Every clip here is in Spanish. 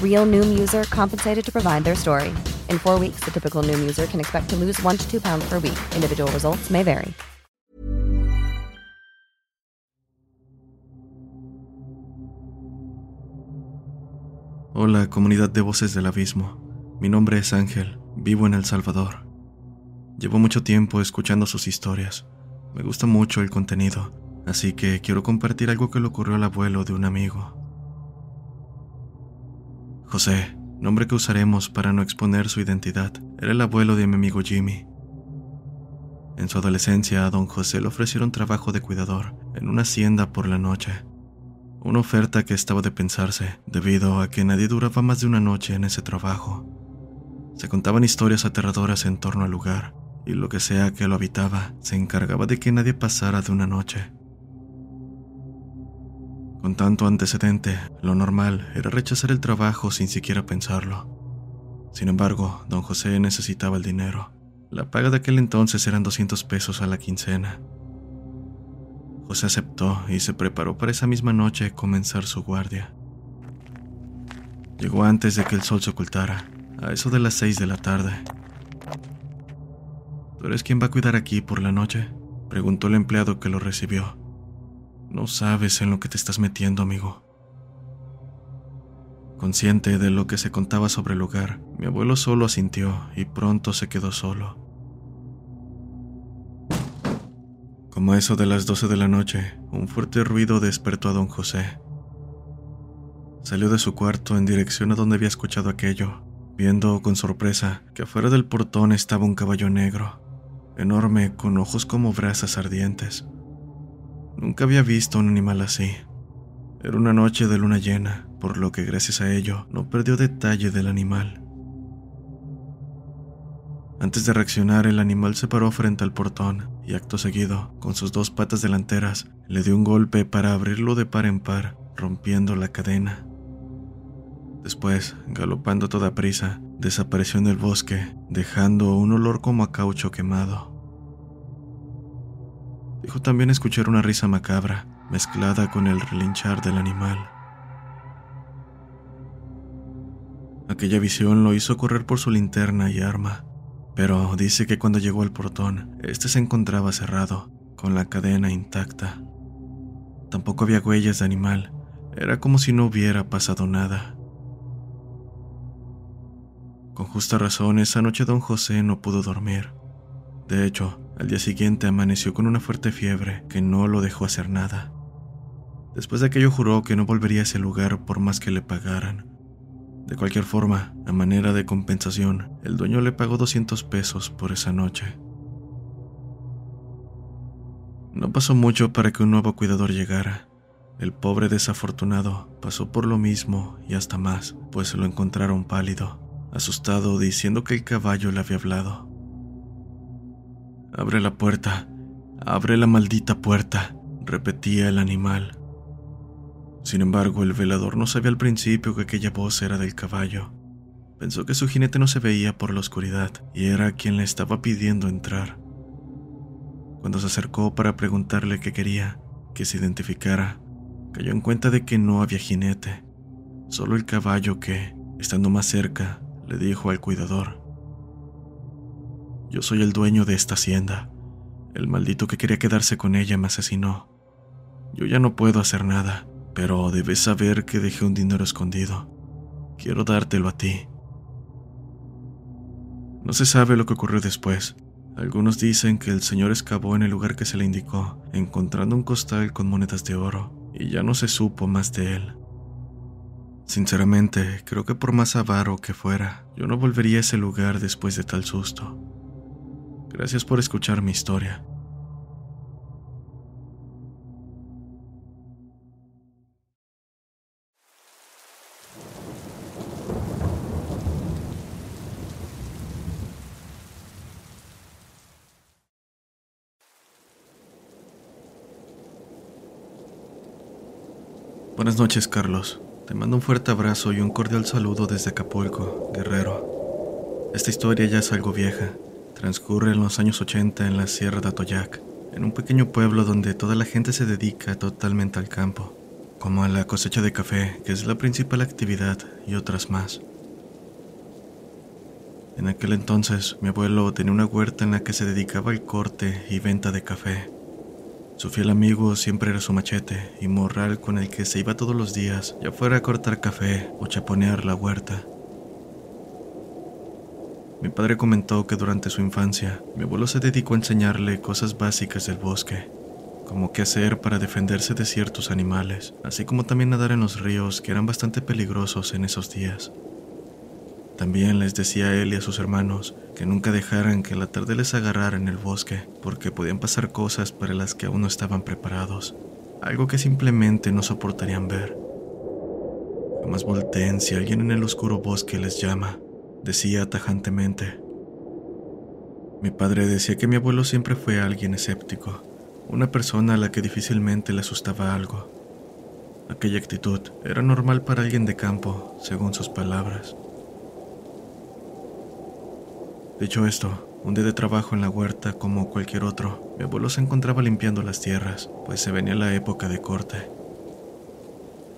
Real Noom user compensated to provide their story. In four weeks, the typical Noom user can expect to lose one to two pounds per week. Individual results may vary. Hola, comunidad de voces del abismo. Mi nombre es Ángel, vivo en El Salvador. Llevo mucho tiempo escuchando sus historias. Me gusta mucho el contenido, así que quiero compartir algo que le ocurrió al abuelo de un amigo. José, nombre que usaremos para no exponer su identidad, era el abuelo de mi amigo Jimmy. En su adolescencia, a don José le ofrecieron trabajo de cuidador en una hacienda por la noche. Una oferta que estaba de pensarse, debido a que nadie duraba más de una noche en ese trabajo. Se contaban historias aterradoras en torno al lugar, y lo que sea que lo habitaba se encargaba de que nadie pasara de una noche. Con tanto antecedente, lo normal era rechazar el trabajo sin siquiera pensarlo. Sin embargo, don José necesitaba el dinero. La paga de aquel entonces eran 200 pesos a la quincena. José aceptó y se preparó para esa misma noche comenzar su guardia. Llegó antes de que el sol se ocultara, a eso de las 6 de la tarde. ¿Tú eres quien va a cuidar aquí por la noche? preguntó el empleado que lo recibió. No sabes en lo que te estás metiendo, amigo. Consciente de lo que se contaba sobre el lugar, mi abuelo solo asintió y pronto se quedó solo. Como a eso de las 12 de la noche, un fuerte ruido despertó a don José. Salió de su cuarto en dirección a donde había escuchado aquello, viendo con sorpresa que afuera del portón estaba un caballo negro, enorme, con ojos como brasas ardientes. Nunca había visto un animal así. Era una noche de luna llena, por lo que gracias a ello no perdió detalle del animal. Antes de reaccionar, el animal se paró frente al portón y acto seguido, con sus dos patas delanteras, le dio un golpe para abrirlo de par en par, rompiendo la cadena. Después, galopando toda prisa, desapareció en el bosque, dejando un olor como a caucho quemado. Dijo también escuchar una risa macabra, mezclada con el relinchar del animal. Aquella visión lo hizo correr por su linterna y arma, pero dice que cuando llegó al portón, este se encontraba cerrado, con la cadena intacta. Tampoco había huellas de animal, era como si no hubiera pasado nada. Con justa razón, esa noche don José no pudo dormir. De hecho, al día siguiente amaneció con una fuerte fiebre que no lo dejó hacer nada. Después de aquello juró que no volvería a ese lugar por más que le pagaran. De cualquier forma, a manera de compensación, el dueño le pagó 200 pesos por esa noche. No pasó mucho para que un nuevo cuidador llegara. El pobre desafortunado pasó por lo mismo y hasta más, pues lo encontraron pálido, asustado, diciendo que el caballo le había hablado. Abre la puerta, abre la maldita puerta, repetía el animal. Sin embargo, el velador no sabía al principio que aquella voz era del caballo. Pensó que su jinete no se veía por la oscuridad y era quien le estaba pidiendo entrar. Cuando se acercó para preguntarle qué quería, que se identificara, cayó en cuenta de que no había jinete, solo el caballo que, estando más cerca, le dijo al cuidador, Yo soy el dueño de esta hacienda. El maldito que quería quedarse con ella me asesinó. Yo ya no puedo hacer nada, pero debes saber que dejé un dinero escondido. Quiero dártelo a ti. No se sabe lo que ocurrió después, algunos dicen que el señor excavó en el lugar que se le indicó, encontrando un costal con monedas de oro, y ya no se supo más de él. Sinceramente, creo que por más avaro que fuera, yo no volvería a ese lugar después de tal susto. Gracias por escuchar mi historia. Buenas noches, Carlos. Te mando un fuerte abrazo y un cordial saludo desde Acapulco, Guerrero. Esta historia ya es algo vieja. Transcurre en los años 80 en la Sierra de Atoyac, en un pequeño pueblo donde toda la gente se dedica totalmente al campo, como a la cosecha de café, que es la principal actividad, y otras más. En aquel entonces, mi abuelo tenía una huerta en la que se dedicaba al corte y venta de café. Su fiel amigo siempre era su machete y morral con el que se iba todos los días, ya fuera a cortar café o chaponear la huerta. Mi padre comentó que durante su infancia, mi abuelo se dedicó a enseñarle cosas básicas del bosque, como qué hacer para defenderse de ciertos animales, así como también nadar en los ríos que eran bastante peligrosos en esos días. También les decía a él y a sus hermanos que nunca dejaran que la tarde les agarrara en el bosque, porque podían pasar cosas para las que aún no estaban preparados, algo que simplemente no soportarían ver. Jamás volteen si alguien en el oscuro bosque les llama, decía tajantemente. Mi padre decía que mi abuelo siempre fue alguien escéptico, una persona a la que difícilmente le asustaba algo. Aquella actitud era normal para alguien de campo, según sus palabras. Dicho esto, un día de trabajo en la huerta como cualquier otro, mi abuelo se encontraba limpiando las tierras, pues se venía la época de corte.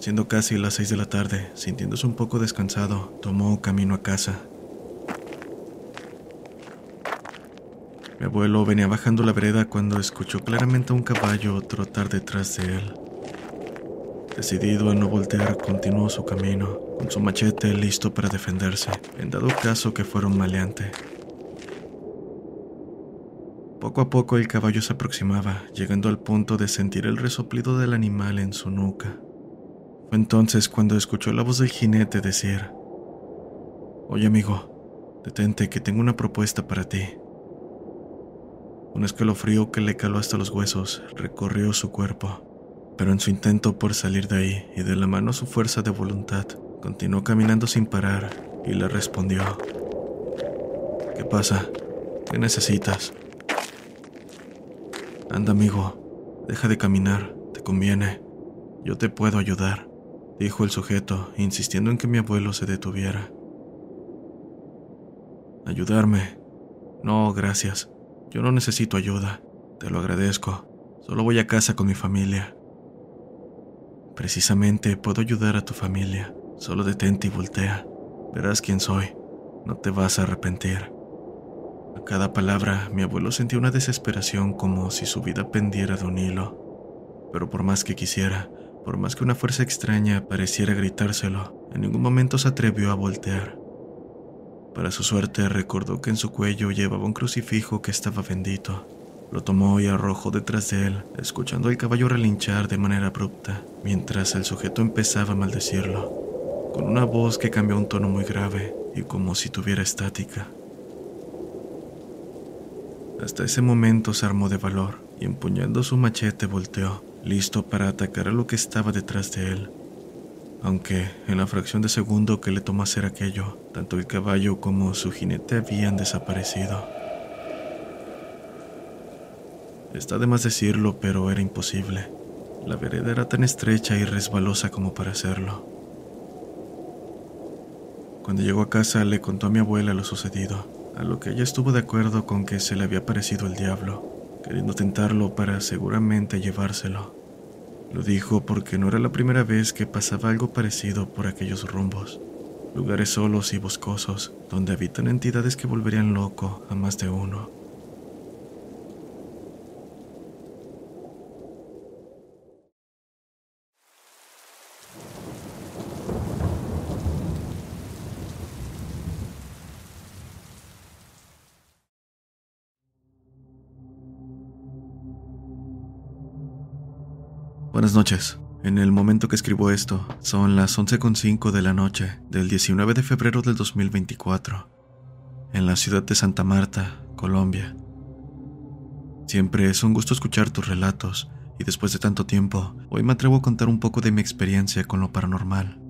Siendo casi las seis de la tarde, sintiéndose un poco descansado, tomó camino a casa. Mi abuelo venía bajando la vereda cuando escuchó claramente a un caballo trotar detrás de él. Decidido a no voltear, continuó su camino, con su machete listo para defenderse, en dado caso que fuera un maleante. Poco a poco el caballo se aproximaba, llegando al punto de sentir el resoplido del animal en su nuca. Fue entonces cuando escuchó la voz del jinete decir, Oye amigo, detente que tengo una propuesta para ti. Un escalofrío que le caló hasta los huesos recorrió su cuerpo, pero en su intento por salir de ahí y de la mano su fuerza de voluntad, continuó caminando sin parar y le respondió, ¿Qué pasa? ¿Qué necesitas? Anda, amigo, deja de caminar, te conviene. Yo te puedo ayudar, dijo el sujeto, insistiendo en que mi abuelo se detuviera. ¿Ayudarme? No, gracias. Yo no necesito ayuda. Te lo agradezco. Solo voy a casa con mi familia. Precisamente puedo ayudar a tu familia. Solo detente y voltea. Verás quién soy. No te vas a arrepentir. A cada palabra, mi abuelo sentía una desesperación como si su vida pendiera de un hilo. Pero por más que quisiera, por más que una fuerza extraña pareciera gritárselo, en ningún momento se atrevió a voltear. Para su suerte, recordó que en su cuello llevaba un crucifijo que estaba bendito. Lo tomó y arrojó detrás de él, escuchando al caballo relinchar de manera abrupta, mientras el sujeto empezaba a maldecirlo. con una voz que cambió un tono muy grave y como si tuviera estática. Hasta ese momento se armó de valor y empuñando su machete volteó, listo para atacar a lo que estaba detrás de él. Aunque en la fracción de segundo que le tomó hacer aquello, tanto el caballo como su jinete habían desaparecido. Está de más decirlo, pero era imposible. La vereda era tan estrecha y resbalosa como para hacerlo. Cuando llegó a casa le contó a mi abuela lo sucedido, a lo que ella estuvo de acuerdo con que se le había parecido el diablo, queriendo tentarlo para seguramente llevárselo. Lo dijo porque no era la primera vez que pasaba algo parecido por aquellos rumbos, lugares solos y boscosos, donde habitan entidades que volverían loco a más de uno. Buenas noches. En el momento que escribo esto, son las 11.05 de la noche del 19 de febrero del 2024, en la ciudad de Santa Marta, Colombia. Siempre es un gusto escuchar tus relatos, y después de tanto tiempo, hoy me atrevo a contar un poco de mi experiencia con lo paranormal.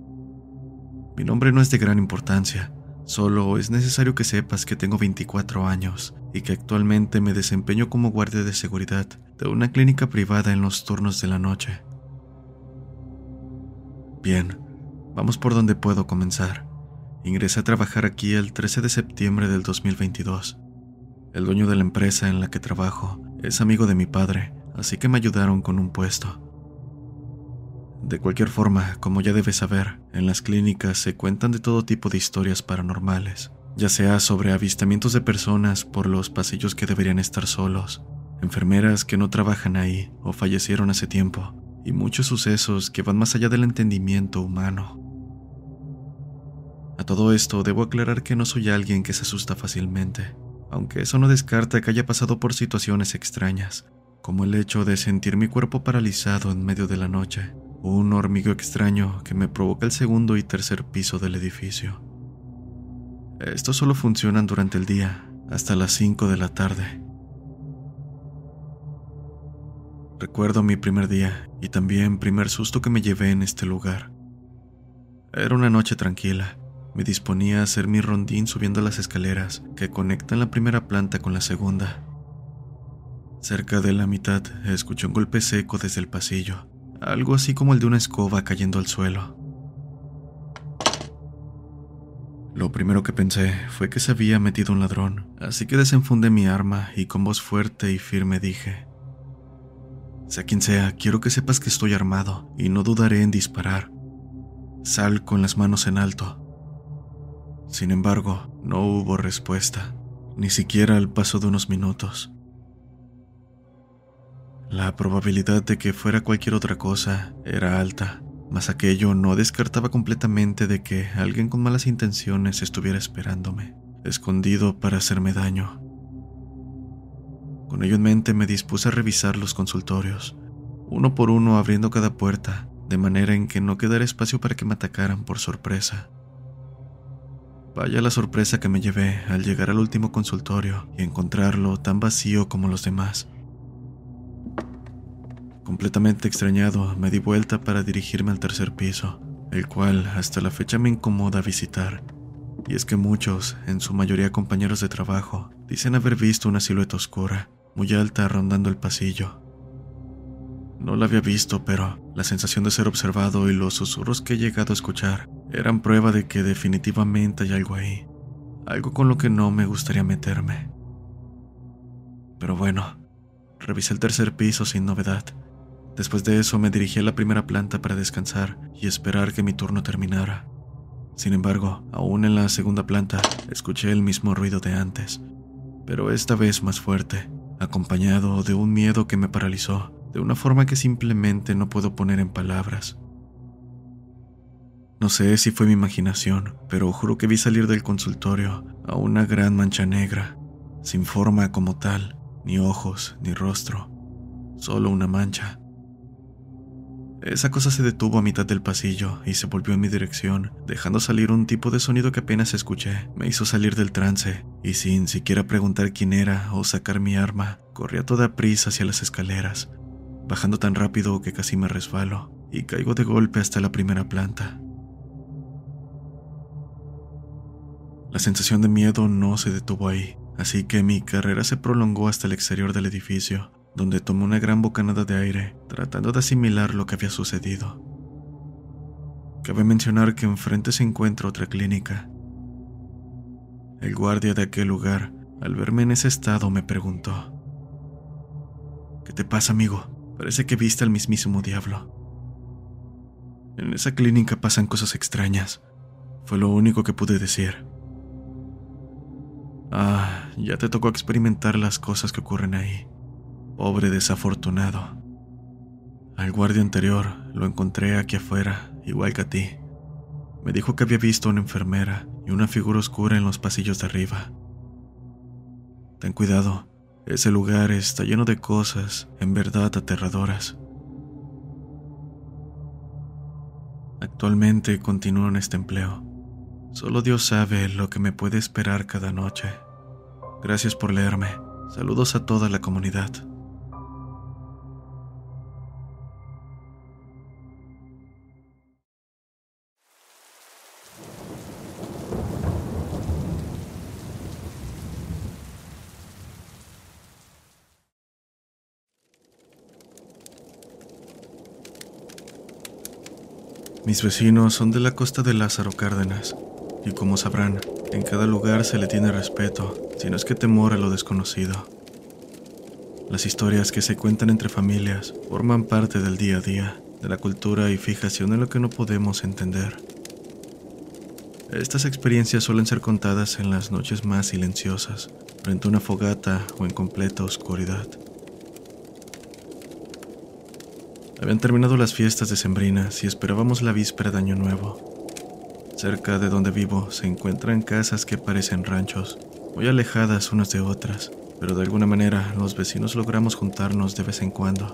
Mi nombre no es de gran importancia, solo es necesario que sepas que tengo 24 años y que actualmente me desempeño como guardia de seguridad de una clínica privada en los turnos de la noche. Bien, vamos por donde puedo comenzar. Ingresé a trabajar aquí el 13 de septiembre del 2022. El dueño de la empresa en la que trabajo es amigo de mi padre, así que me ayudaron con un puesto. De cualquier forma, como ya debes saber, en las clínicas se cuentan de todo tipo de historias paranormales ya sea sobre avistamientos de personas por los pasillos que deberían estar solos, enfermeras que no trabajan ahí o fallecieron hace tiempo, y muchos sucesos que van más allá del entendimiento humano. A todo esto debo aclarar que no soy alguien que se asusta fácilmente, aunque eso no descarta que haya pasado por situaciones extrañas, como el hecho de sentir mi cuerpo paralizado en medio de la noche, o un hormigueo extraño que me provoca el segundo y tercer piso del edificio. Estos solo funcionan durante el día, hasta las 5 de la tarde. Recuerdo mi primer día y también primer susto que me llevé en este lugar. Era una noche tranquila. Me disponía a hacer mi rondín subiendo las escaleras que conectan la primera planta con la segunda. Cerca de la mitad escuché un golpe seco desde el pasillo, algo así como el de una escoba cayendo al suelo. Lo primero que pensé fue que se había metido un ladrón, así que desenfundé mi arma y con voz fuerte y firme dije, sea quien sea, quiero que sepas que estoy armado y no dudaré en disparar. Sal con las manos en alto. Sin embargo, no hubo respuesta, ni siquiera al paso de unos minutos. La probabilidad de que fuera cualquier otra cosa era alta, mas aquello no descartaba completamente de que alguien con malas intenciones estuviera esperándome, escondido para hacerme daño. Con ello en mente me dispuse a revisar los consultorios, uno por uno abriendo cada puerta, de manera en que no quedara espacio para que me atacaran por sorpresa. Vaya la sorpresa que me llevé al llegar al último consultorio y encontrarlo tan vacío como los demás. Completamente extrañado, me di vuelta para dirigirme al tercer piso, el cual hasta la fecha me incomoda visitar. Y es que muchos, en su mayoría compañeros de trabajo, dicen haber visto una silueta oscura, muy alta, rondando el pasillo. No la había visto, pero la sensación de ser observado y los susurros que he llegado a escuchar eran prueba de que definitivamente hay algo ahí, algo con lo que no me gustaría meterme. Pero bueno, revisé el tercer piso sin novedad Después de eso me dirigí a la primera planta para descansar y esperar que mi turno terminara. Sin embargo, aún en la segunda planta escuché el mismo ruido de antes, pero esta vez más fuerte, acompañado de un miedo que me paralizó de una forma que simplemente no puedo poner en palabras. No sé si fue mi imaginación, pero juro que vi salir del consultorio a una gran mancha negra, sin forma como tal, ni ojos, ni rostro, solo una mancha. Esa cosa se detuvo a mitad del pasillo y se volvió en mi dirección, dejando salir un tipo de sonido que apenas escuché. Me hizo salir del trance y sin siquiera preguntar quién era o sacar mi arma, corrí a toda prisa hacia las escaleras, bajando tan rápido que casi me resbalo y caigo de golpe hasta la primera planta. La sensación de miedo no se detuvo ahí, así que mi carrera se prolongó hasta el exterior del edificio, donde tomé una gran bocanada de aire, tratando de asimilar lo que había sucedido. Cabe mencionar que enfrente se encuentra otra clínica. El guardia de aquel lugar, al verme en ese estado, me preguntó, ¿Qué te pasa, amigo? Parece que viste al mismísimo diablo. En esa clínica pasan cosas extrañas. Fue lo único que pude decir. Ah, ya te tocó experimentar las cosas que ocurren ahí. Pobre desafortunado. Al guardia anterior lo encontré aquí afuera, igual que a ti. Me dijo que había visto a una enfermera y una figura oscura en los pasillos de arriba. Ten cuidado, ese lugar está lleno de cosas en verdad aterradoras. Actualmente continúo en este empleo. Solo Dios sabe lo que me puede esperar cada noche. Gracias por leerme. Saludos a toda la comunidad. Mis vecinos son de la costa de Lázaro Cárdenas, y como sabrán, en cada lugar se le tiene respeto, si no es que temor a lo desconocido. Las historias que se cuentan entre familias forman parte del día a día, de la cultura y fijación en lo que no podemos entender. Estas experiencias suelen ser contadas en las noches más silenciosas, frente a una fogata o en completa oscuridad. Habían terminado las fiestas decembrinas y esperábamos la víspera de Año Nuevo. Cerca de donde vivo se encuentran casas que parecen ranchos, muy alejadas unas de otras, pero de alguna manera los vecinos logramos juntarnos de vez en cuando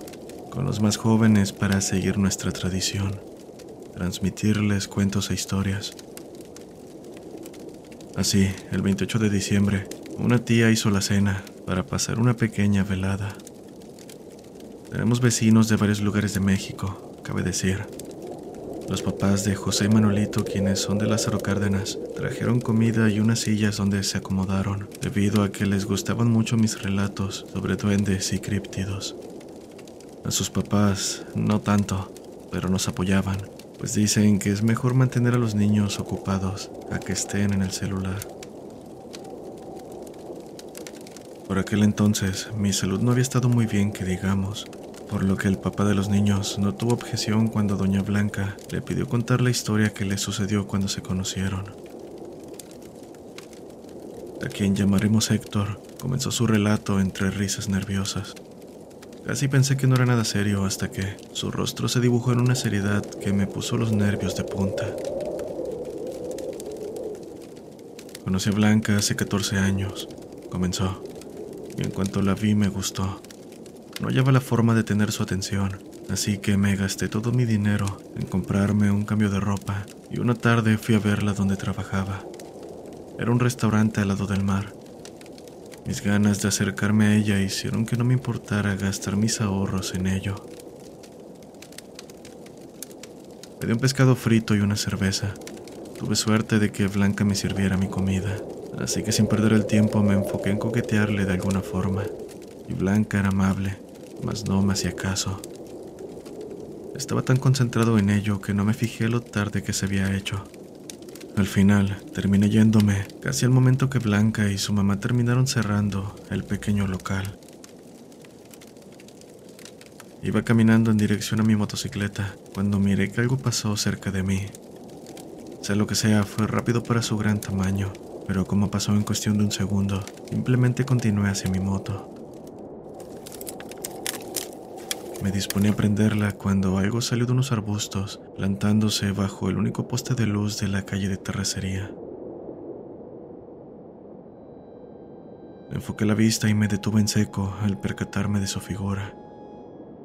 con los más jóvenes para seguir nuestra tradición, transmitirles cuentos e historias. Así, el 28 de diciembre, una tía hizo la cena para pasar una pequeña velada. Tenemos vecinos de varios lugares de México, cabe decir, los papás de José y Manolito, quienes son de Lázaro Cárdenas, trajeron comida y unas sillas donde se acomodaron, debido a que les gustaban mucho mis relatos sobre duendes y críptidos. A sus papás, no tanto, pero nos apoyaban, pues dicen que es mejor mantener a los niños ocupados a que estén en el celular. Por aquel entonces, mi salud no había estado muy bien, que digamos, por lo que el papá de los niños no tuvo objeción cuando doña Blanca le pidió contar la historia que le sucedió cuando se conocieron. A quien llamaremos Héctor comenzó su relato entre risas nerviosas. Casi pensé que no era nada serio hasta que su rostro se dibujó en una seriedad que me puso los nervios de punta. Conocí a Blanca hace 14 años, comenzó, y en cuanto la vi me gustó. No hallaba la forma de tener su atención, así que me gasté todo mi dinero en comprarme un cambio de ropa y una tarde fui a verla donde trabajaba. Era un restaurante al lado del mar. Mis ganas de acercarme a ella hicieron que no me importara gastar mis ahorros en ello. Pedí un pescado frito y una cerveza. Tuve suerte de que Blanca me sirviera mi comida, así que sin perder el tiempo me enfoqué en coquetearle de alguna forma. Y Blanca era amable mas no me hacía caso. Estaba tan concentrado en ello que no me fijé lo tarde que se había hecho. Al final, terminé yéndome casi al momento que Blanca y su mamá terminaron cerrando el pequeño local. Iba caminando en dirección a mi motocicleta cuando miré que algo pasó cerca de mí. Sea lo que sea, fue rápido para su gran tamaño, pero como pasó en cuestión de un segundo, simplemente continué hacia mi moto. Me disponía a prenderla cuando algo salió de unos arbustos, plantándose bajo el único poste de luz de la calle de terracería. Enfoqué la vista y me detuve en seco al percatarme de su figura.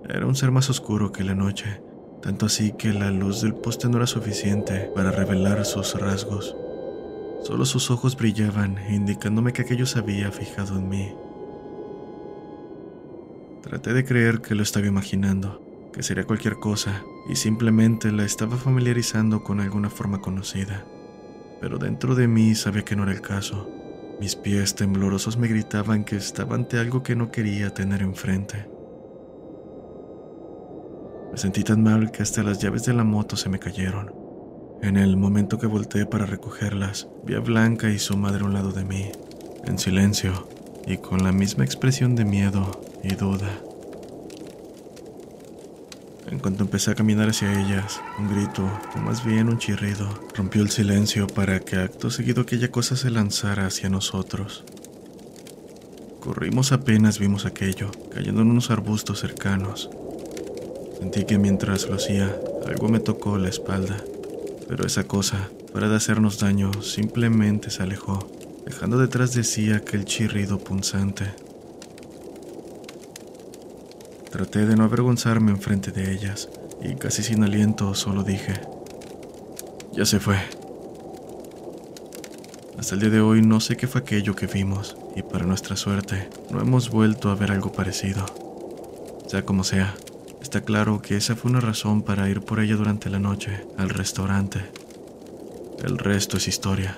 Era un ser más oscuro que la noche, tanto así que la luz del poste no era suficiente para revelar sus rasgos. Solo sus ojos brillaban, indicándome que aquello se había fijado en mí. Traté de creer que lo estaba imaginando, que sería cualquier cosa, y simplemente la estaba familiarizando con alguna forma conocida. Pero dentro de mí sabía que no era el caso. Mis pies temblorosos me gritaban que estaba ante algo que no quería tener enfrente. Me sentí tan mal que hasta las llaves de la moto se me cayeron. En el momento que volteé para recogerlas, vi a Blanca y su madre a un lado de mí, en silencio y con la misma expresión de miedo y duda. En cuanto empecé a caminar hacia ellas, un grito, o más bien un chirrido, rompió el silencio para que acto seguido aquella cosa se lanzara hacia nosotros. Corrimos apenas vimos aquello, cayendo en unos arbustos cercanos. Sentí que mientras lo hacía, algo me tocó la espalda, pero esa cosa, para de hacernos daño, simplemente se alejó, dejando detrás de sí aquel chirrido punzante. Traté de no avergonzarme enfrente de ellas y casi sin aliento solo dije, ya se fue. Hasta el día de hoy no sé qué fue aquello que vimos y para nuestra suerte no hemos vuelto a ver algo parecido. Sea como sea, está claro que esa fue una razón para ir por ella durante la noche al restaurante. El resto es historia.